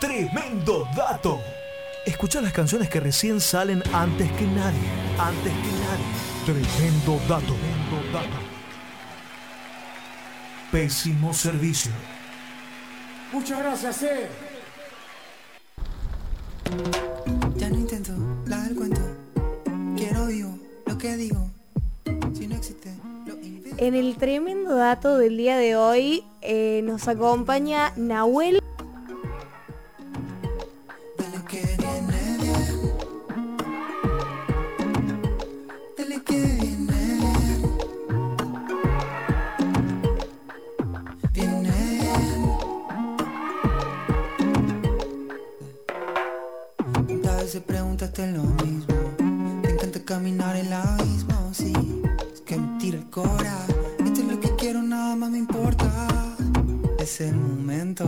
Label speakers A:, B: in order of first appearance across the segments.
A: Tremendo dato. Escucha las canciones que recién salen antes que nadie. Antes que nadie. Tremendo dato. Tremendo dato. Pésimo servicio.
B: Muchas gracias, eh.
C: Ya no intento la del cuento. Quiero vivo lo que digo. Si no existe, lo invento.
D: En el tremendo dato del día de hoy eh, nos acompaña Nahuel.
C: Cora. Esto es lo que quiero, nada más me importa. Es el momento.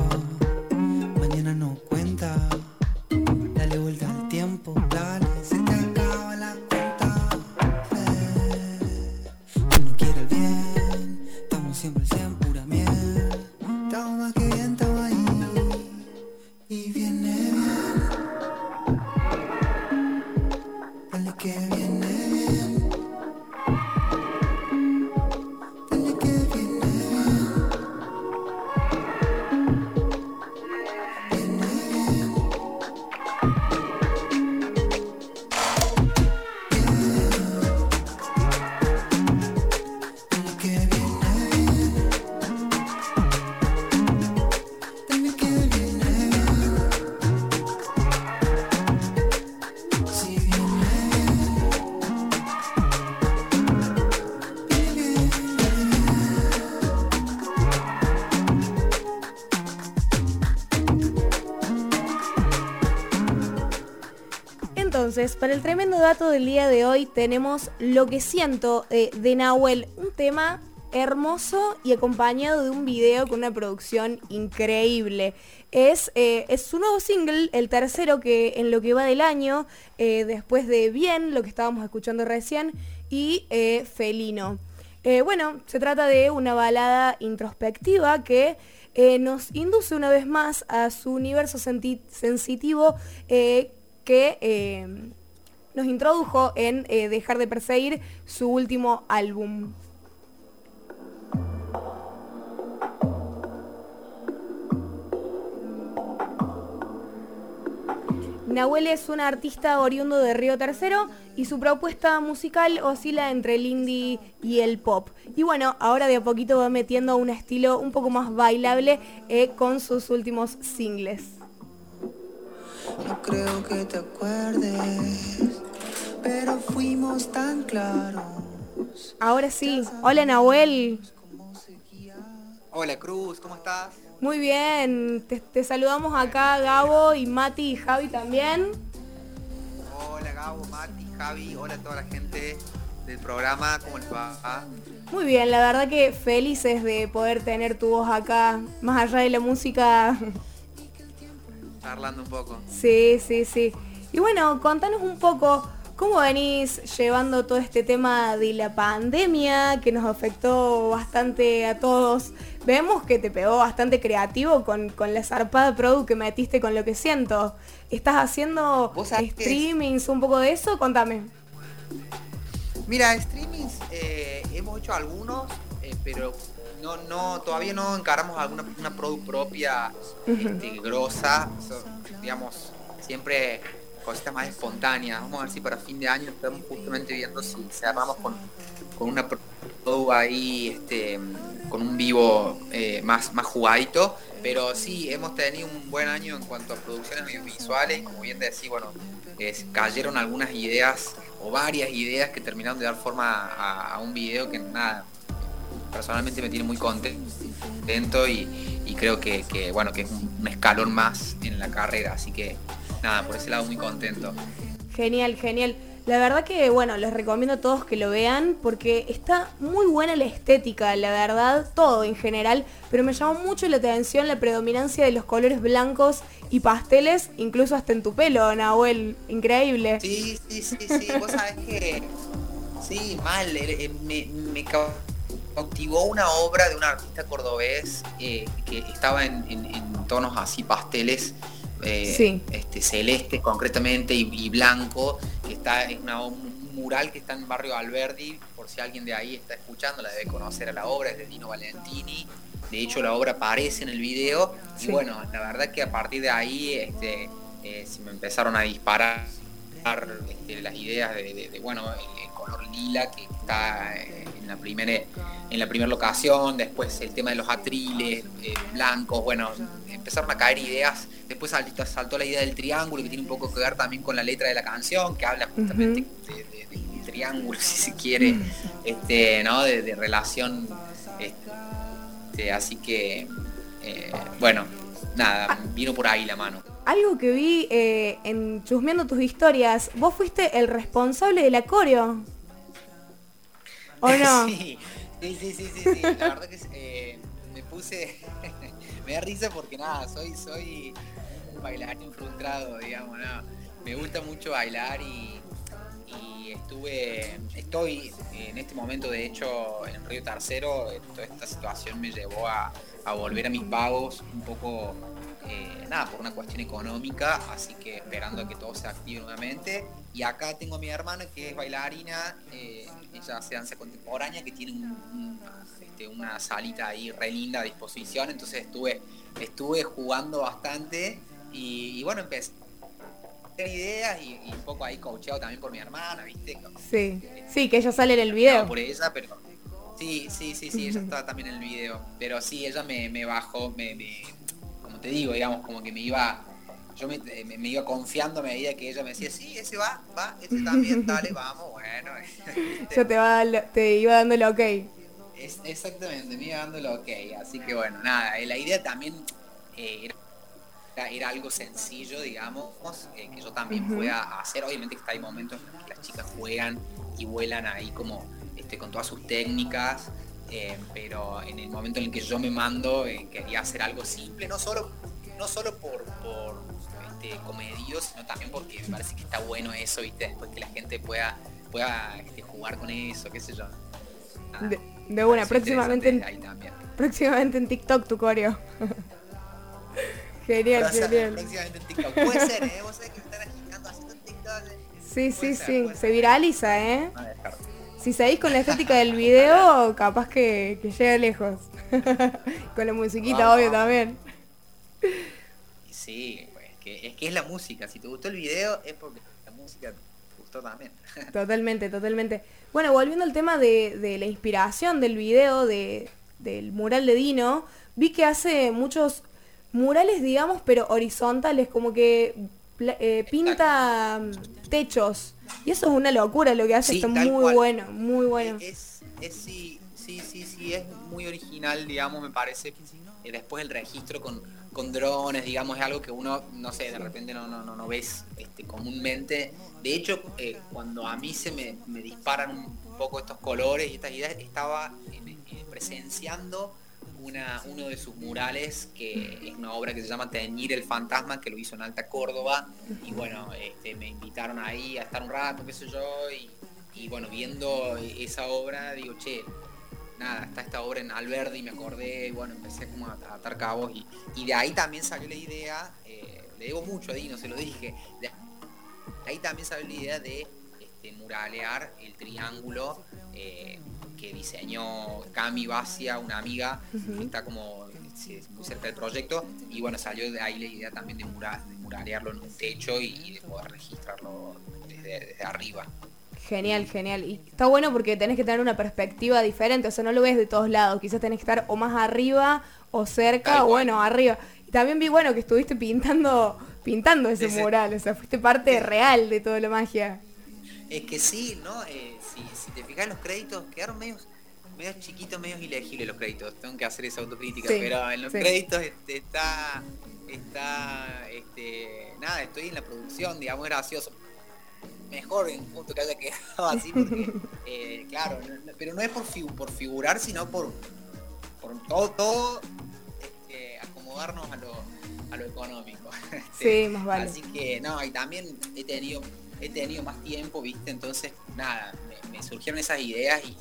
D: Para el tremendo dato del día de hoy tenemos Lo que siento eh, de Nahuel, un tema hermoso y acompañado de un video con una producción increíble. Es, eh, es su nuevo single, el tercero que en lo que va del año, eh, después de Bien, lo que estábamos escuchando recién, y Felino. Bueno, se trata de una balada introspectiva que nos induce una vez más a su universo sensitivo que eh, nos introdujo en eh, Dejar de Perseguir, su último álbum. Nahuel es un artista oriundo de Río Tercero y su propuesta musical oscila entre el indie y el pop. Y bueno, ahora de a poquito va metiendo un estilo un poco más bailable eh, con sus últimos singles.
C: No creo que te acuerdes, pero fuimos tan claros.
D: Ahora sí, hola Nahuel.
E: Hola Cruz, ¿cómo estás?
D: Muy bien, te, te saludamos acá Gabo y Mati y Javi también.
E: Hola Gabo, Mati, Javi, hola a toda la gente del programa, ¿cómo les va?
D: Muy bien, la verdad que felices de poder tener tu voz acá, más allá de la música.
E: Charlando un poco.
D: Sí, sí, sí. Y bueno, contanos un poco cómo venís llevando todo este tema de la pandemia que nos afectó bastante a todos. Vemos que te pegó bastante creativo con, con la zarpada produ que metiste con lo que siento. ¿Estás haciendo streamings, un poco de eso? Contame.
E: Mira, streamings eh, hemos hecho algunos, eh, pero no, no, todavía no encaramos alguna una produ propia este, grosa, so- digamos, siempre cositas más espontáneas. Vamos a ver si para fin de año estamos justamente viendo si cerramos con, con una produ ahí, este, con un vivo eh, más, más jugadito. Pero sí, hemos tenido un buen año en cuanto a producciones audiovisuales. Como bien decís, bueno, es- cayeron algunas ideas o varias ideas que terminaron de dar forma a, a un video que nada, personalmente me tiene muy contento y, y creo que, que, bueno que es un, escalón más en la carrera, así que nada, por ese lado muy contento.
D: Genial, genial. La verdad que, bueno, les recomiendo a todos que lo vean porque está muy buena la estética, la verdad, todo en general, pero me llamó mucho la atención la predominancia de los colores blancos y pasteles, incluso hasta en tu pelo, Nahuel, increíble.
E: Sí, sí, sí, sí, vos sabés que sí, mal, eh, eh, me, me cautivó una obra de un artista cordobés eh, que estaba en, en- en tonos así pasteles eh, este, celeste concretamente y, blanco, que está en un mural que está en barrio Alberdi, por si alguien de ahí está escuchando, la debe conocer a la obra, es de Dino Valentini. De hecho la obra aparece en el video y bueno, la verdad que a partir de ahí este, eh, se me empezaron a disparar este, las ideas de, bueno, el color lila que está en la primera en la primera locación, después el tema de los atriles eh, blancos, bueno, empezaron a caer ideas, después saltó, saltó, la idea del triángulo que tiene un poco que ver también con la letra de la canción, que habla justamente de, triángulo, si se quiere, este, ¿no? de, relación, este, así que, eh, bueno, nada, vino por ahí la mano
D: algo que vi eh, en chusmeando tus historias, vos fuiste el responsable del coreo. ¿O no?
E: sí, sí, sí, sí, sí, La verdad que eh, me puse. me da risa porque nada, soy, soy un bailarín frustrado, digamos, nada. Me gusta mucho bailar y, y estuve, estoy en este momento de hecho en Río Tercero, toda esta situación me llevó a, a volver a mis pagos un poco eh, nada, por una cuestión económica, así que esperando a que todo se active nuevamente. Y acá tengo a mi hermana que es bailarina, eh, ella hace danza contemporánea, que tiene este, una salita ahí re linda a disposición, entonces estuve, estuve jugando bastante y, bueno, empecé ideas y, un poco ahí coacheado también por mi hermana, ¿viste?
D: Sí, sí, que ella sale en el video.
E: por ella, pero... Sí, sí, sí, sí, ella está también en el video. Pero sí, ella me, bajó, me te digo, digamos, como que me iba, yo me, iba confiando a medida que ella me decía, sí, ese va, va, ese también, dale, vamos, bueno.
D: Yo te, va, te iba dando el ok.
E: exactamente, me iba dando el ok, así que bueno, nada, la idea también eh, era, algo sencillo, digamos, eh, que yo también pueda hacer, obviamente que hay momentos en que las chicas juegan y vuelan ahí como este, con todas sus técnicas, eh, pero en el momento en el que yo me mando eh, quería hacer algo simple, no solo, no solo por, por este, comedio, sino también porque me parece que está bueno eso, ¿viste? Después que la gente pueda, pueda este, jugar con eso, qué sé yo.
D: de, de, buena, próximamente en, próximamente en TikTok tu coreo. genial, genial.
E: Próximamente en TikTok. Puede ser, ¿eh? Vos sabés que me están agitando haciendo TikTok.
D: Sí, sí, sí. Se viraliza, ¿eh? Si seguís con la estética del video, capaz que, que llega lejos. con la musiquita, obvio, también.
E: Sí, es que es la música. Si te gustó el video, es porque la música te gustó también.
D: totalmente, totalmente. Bueno, volviendo al tema de, la inspiración del video, de, del mural de Dino, vi que hace muchos murales, digamos, pero horizontales, como que eh, pinta mm, techos. Y eso es una locura lo que hace, está muy bueno, muy bueno.
E: Es, sí, sí, sí, sí, es muy original, digamos, me parece. Y después el registro con, con drones, digamos, es algo que uno, no sé, de repente no, no, no, ves este, comúnmente. De hecho, eh, cuando a mí se me, disparan un poco estos colores y estas ideas, estaba eh, presenciando uno de sus murales, que es una obra que se llama Teñir el Fantasma, que lo hizo en Alta Córdoba. Y bueno, este, me invitaron ahí a estar un rato, qué sé yo, y, bueno, viendo esa obra, digo, che, nada, está esta obra en Alberdi, me acordé, y bueno, empecé como a, atar cabos, y, de ahí también salió la idea, eh, le debo mucho a Dino, se lo dije, de ahí también salió la idea de este, muralear el triángulo. Eh, que diseñó Cami Basia, una amiga, que está como muy cerca del proyecto, y bueno, salió de ahí la idea también de, muralearlo en un techo y, de poder registrarlo desde, arriba.
D: Genial, genial. Y está bueno porque tenés que tener una perspectiva diferente, o sea, no lo ves de todos lados, quizás tenés que estar o más arriba o cerca, o bueno, arriba. Y también vi, bueno, que estuviste pintando pintando ese mural, o sea, fuiste parte real de toda la magia.
E: Es que sí, ¿no? Eh, si, te fijas los créditos, quedaron medios, medios chiquitos, medios ilegibles los créditos. Tengo que hacer esa autocrítica, pero en los créditos este, está, está, este, nada, estoy en la producción, digamos, gracioso. Mejor en un punto que haya quedado así, porque, eh, claro, pero no es por, por figurar, sino por, por todo, todo este, acomodarnos a lo, a lo económico.
D: sí, más vale.
E: Así que, no, y también he tenido he tenido más tiempo, ¿viste? Entonces, nada, me, surgieron esas ideas y,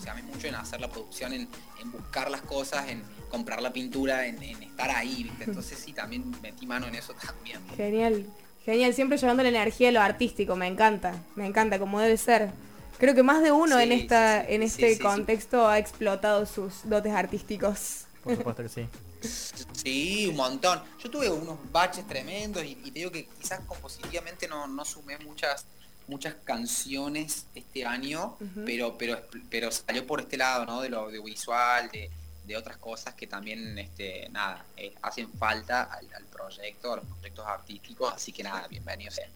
E: sea, me mucho en hacer la producción, en, buscar las cosas, en comprar la pintura, en, estar ahí, ¿viste? Entonces sí, también metí mano en eso también.
D: Genial, genial, siempre llevando la energía a lo artístico, me encanta, me encanta, como debe ser. Creo que más de uno en esta, en este contexto ha explotado sus dotes artísticos.
F: Por supuesto que sí.
E: Sí, un montón. Yo tuve unos baches tremendos y, te digo que quizás compositivamente no, no sumé muchas muchas canciones este año, pero, pero, pero salió por este lado, ¿no? De lo audiovisual, de, de otras cosas que también, este, nada, eh, hacen falta al, proyecto, a los proyectos artísticos, así que nada, bienvenido sea.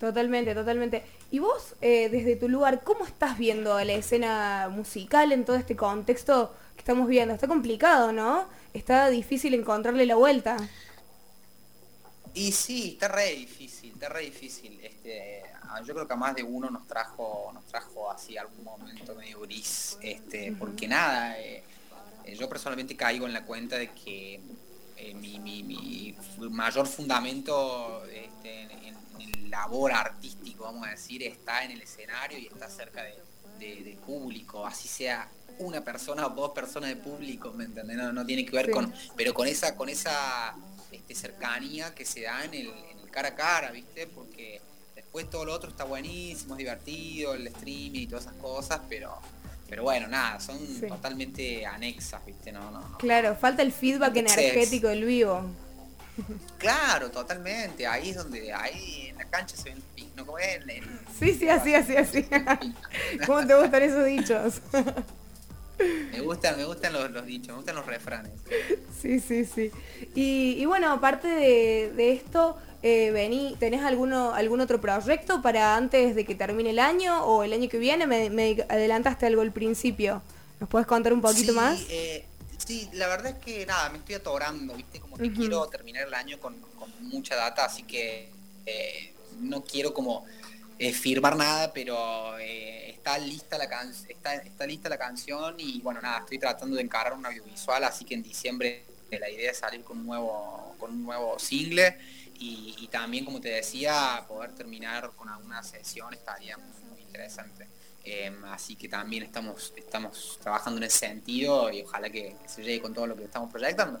D: Totalmente, totalmente. Y vos, eh, desde tu lugar, ¿cómo estás viendo la escena musical en todo este contexto que estamos viendo? Está complicado, ¿no? Está difícil encontrarle la vuelta.
E: Y sí, está re difícil, está re difícil. Este, yo creo que a más de uno nos trajo, nos trajo así algún momento medio gris, este, porque nada, eh, eh, yo personalmente caigo en la cuenta de que eh, mi, mayor fundamento este, en, el labor artístico, vamos a decir, está en el escenario y está cerca de, del público, así sea una persona o dos personas de público, ¿me entiendes? No, tiene que ver con, pero con esa, con esa este, cercanía que se da en el, en el cara a cara, ¿viste? Porque después todo lo otro está buenísimo, es divertido, el streaming y todas esas cosas, pero pero bueno, nada, son totalmente anexas, ¿viste? No, no,
D: Claro, falta el feedback energético del vivo.
E: Claro, totalmente. Ahí es donde, ahí en la cancha se ven, ¿no? Como en,
D: Sí, sí, así, así, así. ¿Cómo te gustan esos dichos?
E: me gustan, me gustan los, dichos, me gustan los refranes.
D: Sí, sí, sí. Y, y bueno, aparte de, de esto, eh, vení, ¿tenés alguno, algún otro proyecto para antes de que termine el año o el año que viene? Me, adelantaste algo al principio. ¿Nos puedes contar un poquito más?
E: Eh, sí, la verdad es que nada, me estoy atorando, ¿viste? Como que quiero terminar el año con, mucha data, así que eh, no quiero como eh, firmar nada, pero está lista la está, está lista la canción y bueno nada, estoy tratando de encarar un audiovisual, así que en diciembre la idea es salir con un nuevo, con un nuevo single y, también, como te decía, poder terminar con alguna sesión estaría muy, interesante. Em, así que también estamos, estamos trabajando en ese sentido y ojalá que, se llegue con todo lo que estamos proyectando.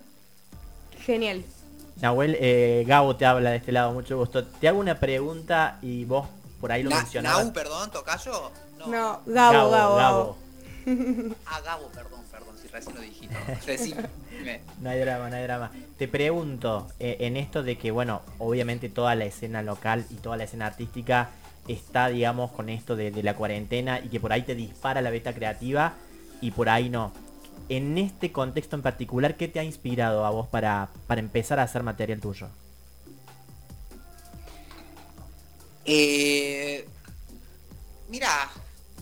D: Genial.
F: Nahuel, eh, Gabo te habla de este lado, mucho gusto. Te hago una pregunta y vos por ahí lo mencionabas.
E: Nau, perdón, ¿tocayo?
D: No, no Gabo, Gabo, Gabo.
E: ah, Gabo, perdón, perdón, si recién lo dijiste.
F: no hay drama, no hay drama. Te pregunto, eh, en esto de que, bueno, obviamente toda la escena local y toda la escena artística está, digamos, con esto de, la cuarentena y que por ahí te dispara la beta creativa y por ahí no. En este contexto en particular, ¿qué te ha inspirado a vos para, para empezar a hacer material tuyo?
E: Eh, mira,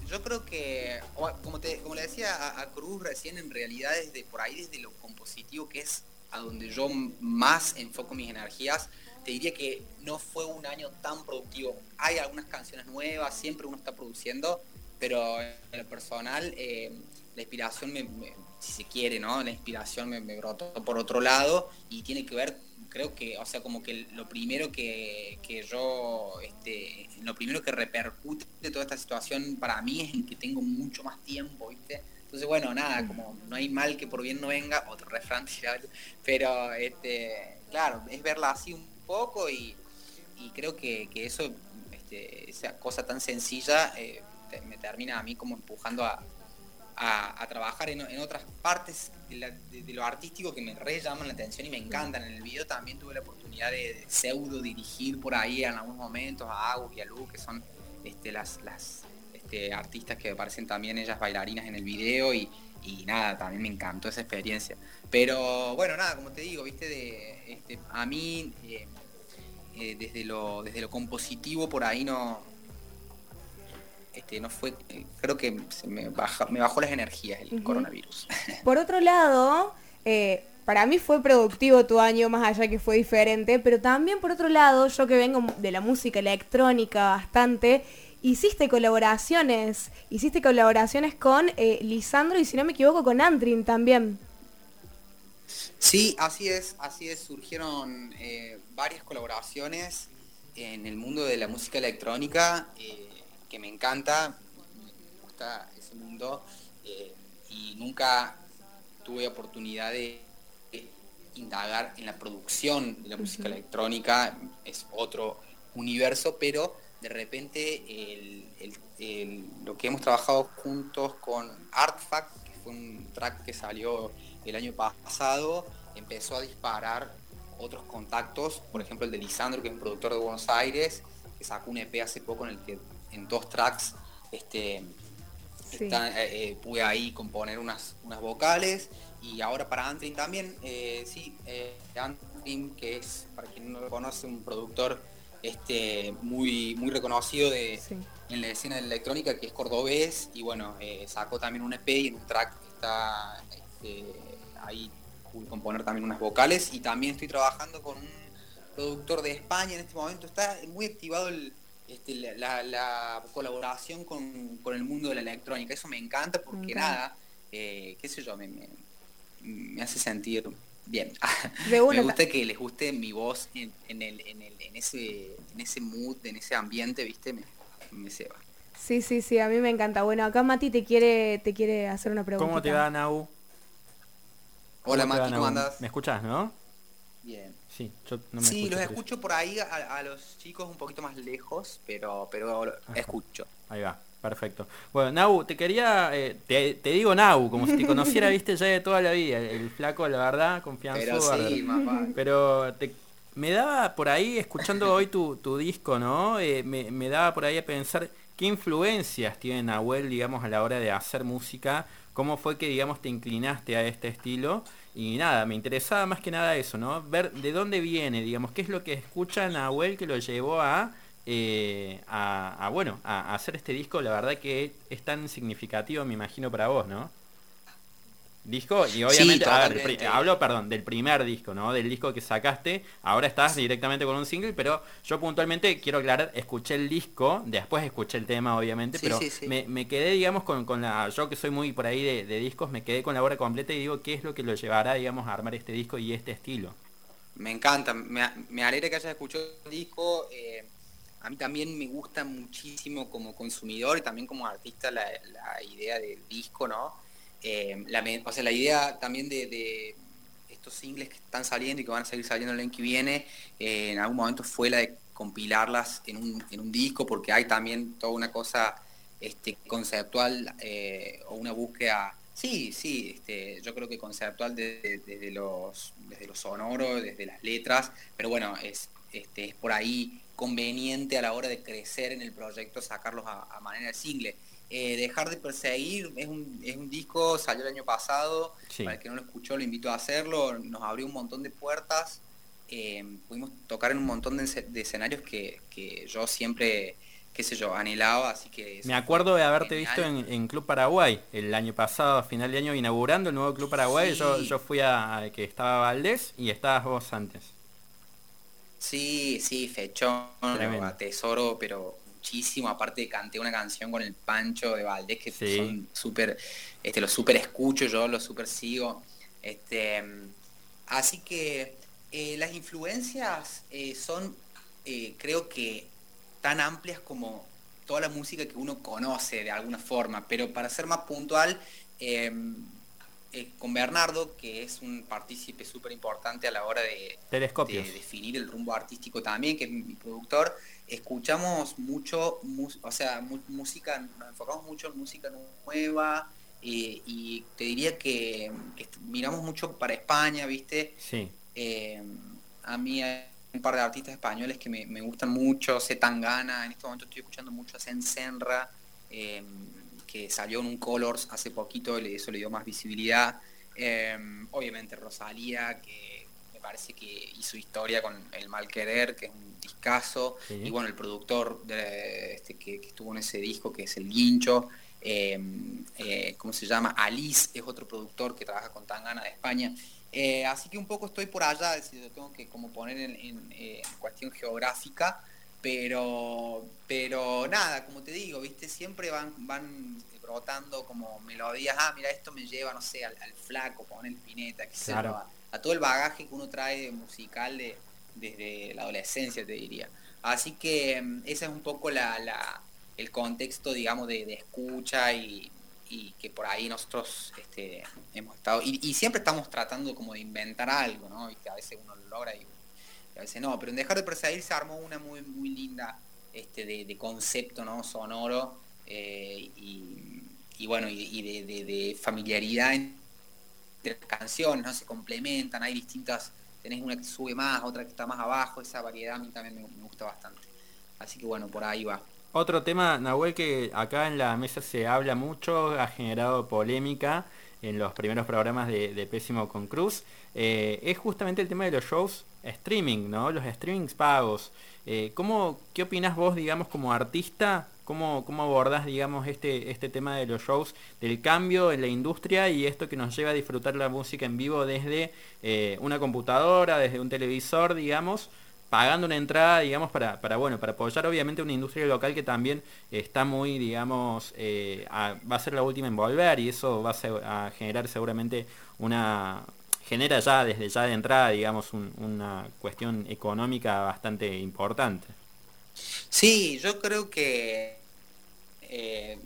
E: yo creo que, como, te, como le decía a, Cruz recién, en realidad desde por ahí, desde lo compositivo, que es a donde yo más enfoco mis energías, te diría que no fue un año tan productivo. Hay algunas canciones nuevas, siempre uno está produciendo, pero en lo personal, eh, la inspiración, si se quiere, ¿no? La inspiración me, me brotó por otro lado y tiene que ver creo que, o sea, como que lo primero que, yo, este, lo primero que repercute de toda esta situación para mí es en que tengo mucho más tiempo, ¿viste? Entonces, bueno, nada, como no hay mal que por bien no venga, otro refrán, pero, este, claro, es verla así un poco y, creo que, eso, este, esa cosa tan sencilla, eh, me termina a mí como empujando a, a, trabajar en, otras partes de, lo artístico que me re llaman la atención y me encantan. En el video también tuve la oportunidad de, pseudo dirigir por ahí en algunos momentos a Agus y a Lu, que son este, las este, artistas que aparecen también ellas bailarinas en el video y, nada, también me encantó esa experiencia. Pero bueno, nada, como te digo, viste, de, este, a mí eh, eh, desde, lo, desde lo compositivo por ahí no, este, no fue, eh, creo que me, me bajó las energías el coronavirus.
D: Por otro lado, para mí fue productivo tu año, más allá que fue diferente, pero también por otro lado, yo que vengo de la música electrónica bastante, hiciste colaboraciones, hiciste colaboraciones con eh, Lisandro y si no me equivoco con Antrin también.
E: Sí, así es, así es, surgieron varias colaboraciones en el mundo de la música electrónica que me encanta, me gusta ese mundo. eh, y nunca tuve oportunidad de indagar en la producción de la música electrónica, es otro universo, pero de repente lo que hemos trabajado juntos con Artfact, que fue un track que salió el año pasado, empezó a disparar otros contactos, por ejemplo el de Lisandro, que es un productor de Buenos Aires, que sacó un EP hace poco en el que en dos tracks este, eh, eh, pude ahí componer unas, unas vocales. Y ahora para Antrim también, eh, sí, Antrim, que es, para quien no lo conoce, un productor este, muy, muy reconocido de, en la escena de la electrónica, que es cordobés, y bueno, eh, sacó también un EP y en un track está este, ahí pude componer también unas vocales, y también estoy trabajando con un productor de España en este momento, está muy activado este, la, colaboración con, el mundo de la electrónica, eso me encanta porque nada, qué sé yo, me me hace sentir bien. me gusta que les guste mi voz en, el, en, el, en, ese, en ese mood, en ese ambiente, ¿viste? Me, me ceba.
D: Sí, sí, sí, a mí me encanta. Bueno, acá Mati te quiere, te quiere hacer una pregunta.
G: ¿Cómo te va, Nau?
E: Hola, Mati, ¿cómo andas?
G: ¿Me escuchas, no?
E: Bien.
G: Sí, yo
E: no me Sí, los escucho por ahí a, los chicos un poquito más lejos, pero, pero escucho.
G: Ahí va. Perfecto. Bueno, Nau, te quería, eh, te, digo Nau, como si te conociera, viste, ya de toda la vida. El, flaco, la verdad, confianza.
E: Pero
G: Pero me daba por ahí, escuchando hoy tu, disco, ¿no? Eh, me, daba por ahí a pensar qué influencias tiene Nahuel, digamos, a la hora de hacer música. ¿Cómo fue que, digamos, te inclinaste a este estilo? Y nada, me interesaba más que nada eso, ¿no? Ver de dónde viene, digamos, qué es lo que escucha Nahuel que lo llevó a eh, a, bueno, a, hacer este disco, la verdad que es tan significativo, me imagino, para vos, ¿no? Disco, y obviamente, hablo, perdón, del primer disco, ¿no? Del disco que sacaste, ahora estás directamente con un single, pero yo puntualmente quiero aclarar, escuché el disco, después escuché el tema, obviamente, pero me, quedé, digamos, con, con, la, yo que soy muy por ahí de, discos, me quedé con la obra completa y digo, ¿qué es lo que lo llevará, digamos, a armar este disco y este estilo?
E: Me encanta, me, me alegra que hayas escuchado el disco. Eh, a mí también me gusta muchísimo como consumidor y también como artista la, idea del disco, ¿no? Eh, la, o sea, la idea también de, estos singles que están saliendo y que van a seguir saliendo el año que viene, eh, en algún momento fue la de compilarlas en un, en un disco, porque hay también toda una cosa este, conceptual eh, o una búsqueda Sí, sí, este, yo creo que conceptual desde, los, desde los sonoros, desde las letras, pero bueno, es, este, es por ahí conveniente a la hora de crecer en el proyecto sacarlos a, manera de single. Eh, dejar de perseguir es un, es un disco, salió el año pasado, para el que no lo escuchó lo invito a hacerlo, nos abrió un montón de puertas, eh, pudimos tocar en un montón de, escenarios que, yo siempre, qué sé yo, anhelaba, así que...
G: Me acuerdo de haberte visto en, Club Paraguay el año pasado, a final de año, inaugurando el nuevo Club Paraguay, yo, yo fui a, que estaba Valdés y estabas vos antes.
E: Sí, sí, fechón, lo atesoro, pero muchísimo. Aparte canté una canción con el Pancho de Valdés que son súper, este, lo súper escucho, yo lo súper sigo. Este, así que eh, las influencias eh, son, eh, creo que, tan amplias como toda la música que uno conoce de alguna forma, pero para ser más puntual, em, eh, con Bernardo, que es un partícipe súper importante a la hora de, definir el rumbo artístico también, que es mi productor, escuchamos mucho, o sea, música, nos enfocamos mucho en música nueva, eh, y te diría que, miramos mucho para España, ¿viste?
G: Sí.
E: Eh, a mí hay un par de artistas españoles que me, gustan mucho, Tangana, en este momento estoy escuchando mucho a Senra, que salió en un Colors hace poquito, eso le dio más visibilidad. Em, obviamente Rosalía, que me parece que hizo historia con El Mal Querer, que es un discazo, y bueno, el productor de, este, que, estuvo en ese disco, que es El Guincho, em, eh, ¿cómo se llama? Alice es otro productor que trabaja con Tangana de España. Eh, así que un poco estoy por allá, es decir, lo tengo que como poner en eh, cuestión geográfica, pero pero nada, como te digo, viste, siempre van van brotando como melodías, ah, mira, esto me lleva, no sé, al, flaco, pone el pineta, que a, todo el bagaje que uno trae musical de, desde la adolescencia, te diría. Así que mm, ese es un poco la, el contexto, digamos, de, escucha y, y que por ahí nosotros este, hemos estado, y, siempre estamos tratando como de inventar algo, ¿no? que a veces uno lo logra y, a veces no, pero en Dejar de Perseguir se armó una muy, muy linda este, de, concepto ¿no? sonoro eh, y, bueno, y, de, familiaridad entre las canciones, ¿no? Se complementan, hay distintas, tenés una que sube más, otra que está más abajo, esa variedad a mí también me gusta bastante. Así que bueno, por ahí va.
G: Otro tema, Nahuel, que acá en la mesa se habla mucho, ha generado polémica en los primeros programas de, Pésimo con Cruz, eh, es justamente el tema de los shows streaming, ¿no? Los streamings pagos. Eh, ¿cómo, ¿Qué opinas vos, digamos, como artista? ¿Cómo, cómo abordás, digamos, este, este tema de los shows, del cambio en la industria y esto que nos lleva a disfrutar la música en vivo desde eh, una computadora, desde un televisor, digamos? Pagando una entrada, digamos, para, para, bueno, para apoyar obviamente una industria local que también está muy, digamos, eh, va a ser la última en volver y eso va a, generar seguramente una, genera ya desde ya de entrada, digamos, una cuestión económica bastante importante.
E: Sí, yo creo que, eh,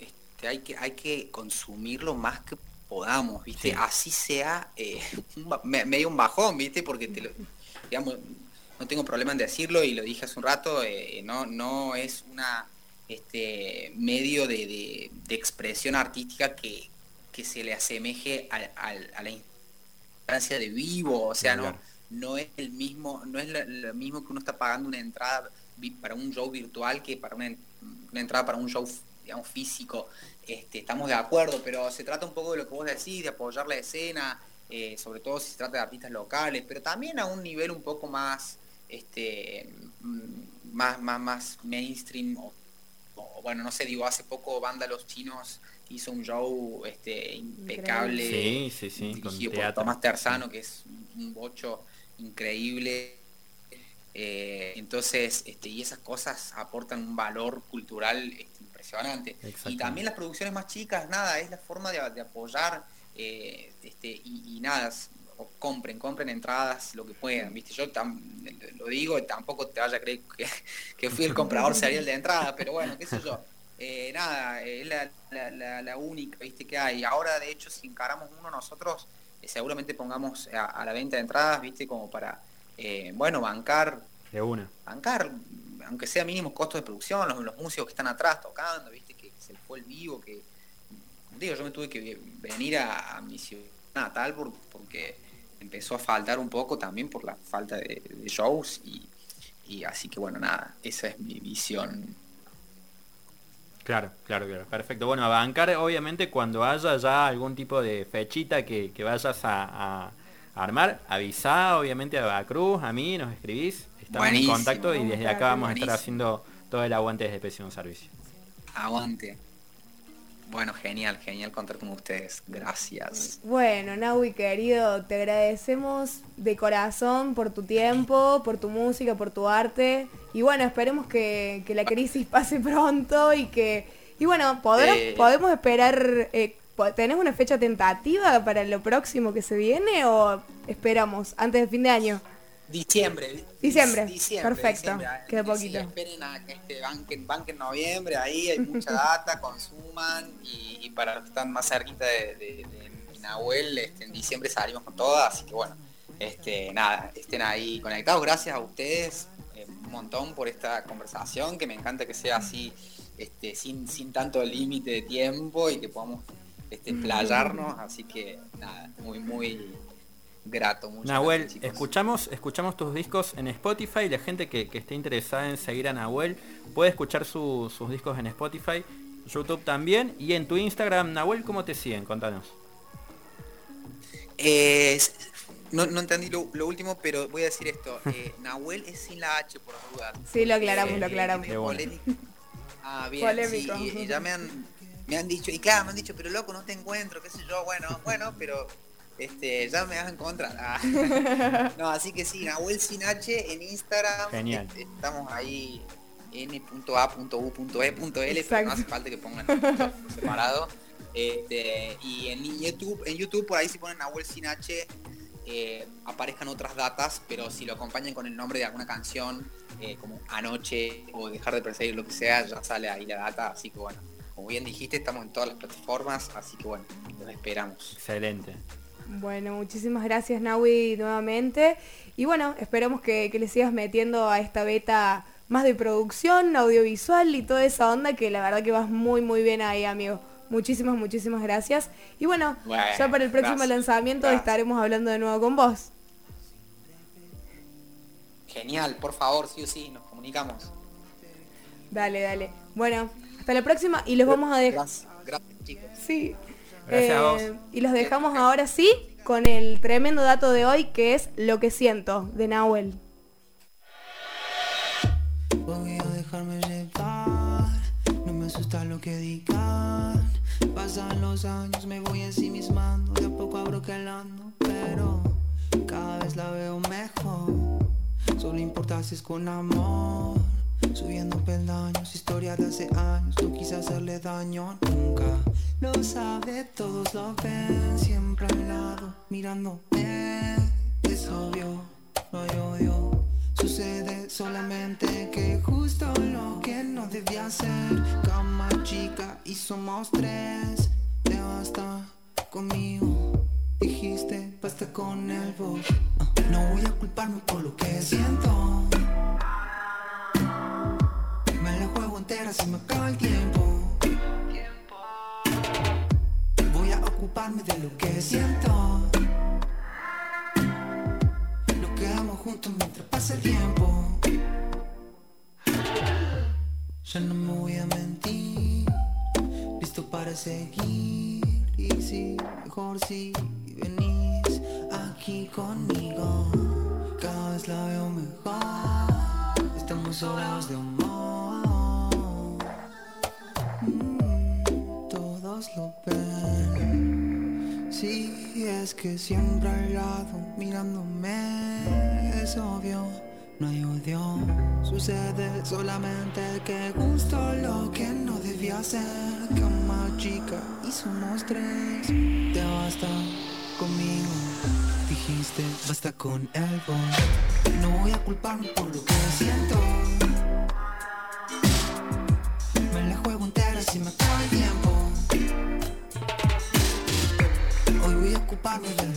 E: este, hay que hay que consumirlo más que podamos, ¿viste? Así sea eh, medio un bajón, ¿viste? Porque te lo, digamos, no tengo problema en decirlo y lo dije hace un rato, eh, no, no es una este, medio de, expresión artística que, se le asemeje a, la instancia de vivo, o sea, no, no es el mismo, no es lo, mismo que uno está pagando una entrada para un show virtual que para una, entrada para un show digamos físico. Este, estamos de acuerdo, pero se trata un poco de lo que vos decís, de apoyar la escena, eh, sobre todo si se trata de artistas locales, pero también a un nivel un poco más este, más, más, más mainstream o, bueno, no sé, digo, hace poco Vándalos Chinos hizo un show este, impecable,
G: sí, sí, sí,
E: dirigido por Tomás Terzano, que es un bocho increíble. Eh, entonces, este, y esas cosas aportan un valor cultural este, impresionante. Y también las producciones más chicas, nada, es la forma de, apoyar eh, este, y, y, nada, compren, compren entradas, lo que puedan, ¿viste? Yo lo digo, tampoco te vaya a creer que, fui el comprador serial de entrada, pero bueno, qué sé yo. Eh, nada, es la, única, ¿viste? Que hay. Ahora, de hecho, si encaramos uno nosotros, eh, seguramente pongamos a, la venta de entradas, ¿viste? Como para, eh, bueno, bancar.
G: De una.
E: Bancar, aunque sea mínimos costos de producción, los, músicos que están atrás tocando, ¿viste? Que se fue el vivo, que... Digo, yo me tuve que venir a, a mi ciudad natal porque empezó a faltar un poco también por la falta de, shows y, así que bueno, nada, esa es mi visión.
G: Claro, claro, claro, perfecto. Bueno, a bancar obviamente cuando haya ya algún tipo de fechita que, vayas a, armar, avisa obviamente a Cruz, a mí, nos escribís, estamos en contacto y desde acá vamos a estar haciendo todo el aguante desde Pesión Servicio.
E: Aguante. Bueno, genial, genial contar con ustedes. Gracias.
D: Bueno, Naui querido, te agradecemos de corazón por tu tiempo, por tu música, por tu arte. Y bueno, esperemos que, la crisis pase pronto y que... Y bueno, ¿podemos esperar... Eh, ¿Tenés una fecha tentativa para lo próximo que se viene o esperamos antes del fin de año?
E: Diciembre.
D: Diciembre. Perfecto. Queda poquito.
E: esperen a que este banquen, en noviembre, ahí hay mucha data, consuman y, para los que están más cerquita de, de, Nahuel, este, en diciembre salimos con todas, así que bueno, este, nada, estén ahí conectados. Gracias a ustedes eh, un montón por esta conversación, que me encanta que sea así, este, sin, sin tanto límite de tiempo y que podamos este, playarnos, así que nada, muy, muy grato.
G: Nahuel, escuchamos, escuchamos tus discos en Spotify. La gente que, esté interesada en seguir a Nahuel puede escuchar sus discos en Spotify, YouTube también. Y en tu Instagram, Nahuel, ¿cómo te siguen? Contanos.
E: no, entendí lo, último, pero voy a decir esto. Eh, Nahuel es sin la H, por duda.
D: Sí, lo aclaramos, lo aclaramos.
E: Ah, bien, y ya me han, me han dicho, y claro, me han dicho, pero loco, no te encuentro, qué sé yo, bueno, bueno, pero este, ya me vas a encontrar. Ah. no, así que sí, Nahuel Sin H en Instagram.
G: Genial.
E: Este, estamos ahí n.a.u.e.l, pero no hace falta que pongan separado. Este, y en YouTube, en YouTube por ahí si ponen Nahuel Sin H, eh, aparezcan otras datas, pero si lo acompañan con el nombre de alguna canción, eh, como Anoche o Dejar de Perseguir, lo que sea, ya sale ahí la data, así que bueno, como bien dijiste, estamos en todas las plataformas, así que bueno, los esperamos.
G: Excelente.
D: Bueno, muchísimas gracias Naui nuevamente. Y bueno, esperamos que, que le sigas metiendo a esta beta más de producción, audiovisual y toda esa onda que la verdad que vas muy muy bien ahí, amigo. Muchísimas, muchísimas gracias. Y bueno, ya para el próximo lanzamiento estaremos hablando de nuevo con vos.
E: Genial, por favor, sí o sí, nos comunicamos.
D: Dale, dale. Bueno, hasta la próxima y los vamos a dejar.
E: Gracias, chicos.
D: Sí.
G: Gracias a vos.
D: Eh, y los dejamos ahora sí con el tremendo dato de hoy que es lo que siento de Nahuel.
C: Voy a dejarme llevar, no me asusta lo que digan. Pasan los años, me voy ensimismando, de a poco abro calando, pero cada vez la veo mejor. Solo importa si es con amor. Subiendo peldaños, historia de hace años, no quise hacerle daño nunca. Lo sabe, todos lo ven, siempre al lado, mirándome. Es obvio, no hay odio. Sucede solamente que justo lo que no debía ser. Cama chica y somos tres. Te basta conmigo. Dijiste basta con el. Ah, no voy a culparme por lo que siento. Entera si me acaba el tiempo. Voy a ocuparme de lo que siento. Nos quedamos juntos mientras pasa el tiempo. Ya no me voy a mentir. Listo para seguir. Y si, mejor si venís aquí conmigo. Cada vez la veo mejor. Estamos sobrados de amor. Si es que siempre al lado mirándome es obvio, no hay odio. Sucede solamente que gusto lo que no debía ser. Cama chica y somos tres. Te basta conmigo. Dijiste basta con el. No voy a culparme por lo que siento. Me la juego entera si me el tiempo. Voy